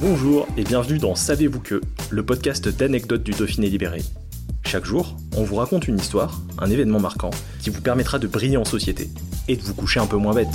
Bonjour et bienvenue dans Savez-vous que, le podcast d'anecdotes du Dauphiné libéré. Chaque jour, on vous raconte une histoire, un événement marquant, qui vous permettra de briller en société et de vous coucher un peu moins bête.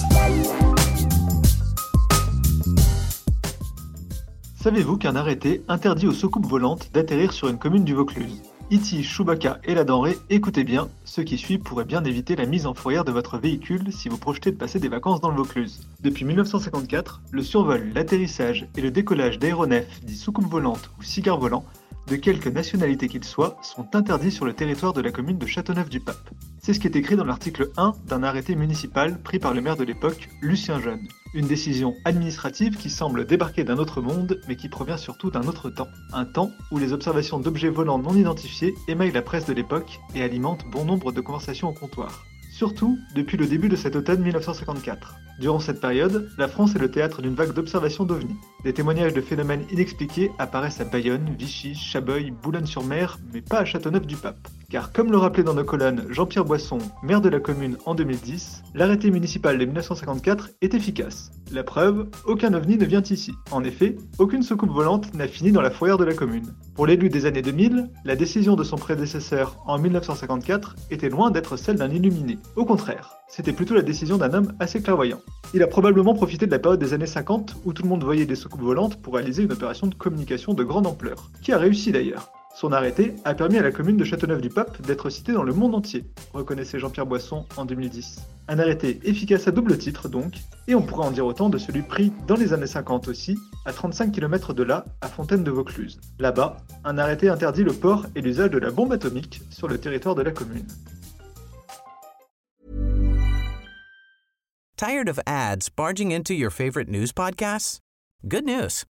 Savez-vous qu'un arrêté interdit aux soucoupes volantes d'atterrir sur une commune du Vaucluse? Iti, Chewbacca et la denrée, écoutez bien, ce qui suit pourrait bien éviter la mise en fourrière de votre véhicule si vous projetez de passer des vacances dans le Vaucluse. Depuis 1954, le survol, l'atterrissage et le décollage d'aéronefs dits soucoupes volantes ou cigares volants de quelque nationalité qu'ils soient, sont interdits sur le territoire de la commune de Châteauneuf-du-Pape. C'est ce qui est écrit dans l'article 1 d'un arrêté municipal pris par le maire de l'époque, Lucien Jeune. Une décision administrative qui semble débarquer d'un autre monde, mais qui provient surtout d'un autre temps. Un temps où les observations d'objets volants non identifiés émaillent la presse de l'époque et alimentent bon nombre de conversations au comptoir. Surtout depuis le début de cet automne 1954. Durant cette période, la France est le théâtre d'une vague d'observations d'OVNI. Des témoignages de phénomènes inexpliqués apparaissent à Bayonne, Vichy, Chabeuil, Boulogne-sur-Mer, mais pas à Châteauneuf-du-Pape. Car comme le rappelait dans nos colonnes Jean-Pierre Boisson, maire de la commune en 2010, l'arrêté municipal de 1954 est efficace. La preuve, aucun ovni ne vient ici. En effet, aucune soucoupe volante n'a fini dans la fourrière de la commune. Pour l'élu des années 2000, la décision de son prédécesseur en 1954 était loin d'être celle d'un illuminé. Au contraire, c'était plutôt la décision d'un homme assez clairvoyant. Il a probablement profité de la période des années 50 où tout le monde voyait des soucoupes volantes pour réaliser une opération de communication de grande ampleur, qui a réussi d'ailleurs? Son arrêté a permis à la commune de Châteauneuf-du-Pape d'être citée dans le monde entier, reconnaissait Jean-Pierre Boisson en 2010. Un arrêté efficace à double titre donc, et on pourrait en dire autant de celui pris dans les années 50 aussi, à 35 km de là, à Fontaine de Vaucluse. Là-bas, un arrêté interdit le port et l'usage de la bombe atomique sur le territoire de la commune. Tired of ads barging into your favorite news podcasts? Good news.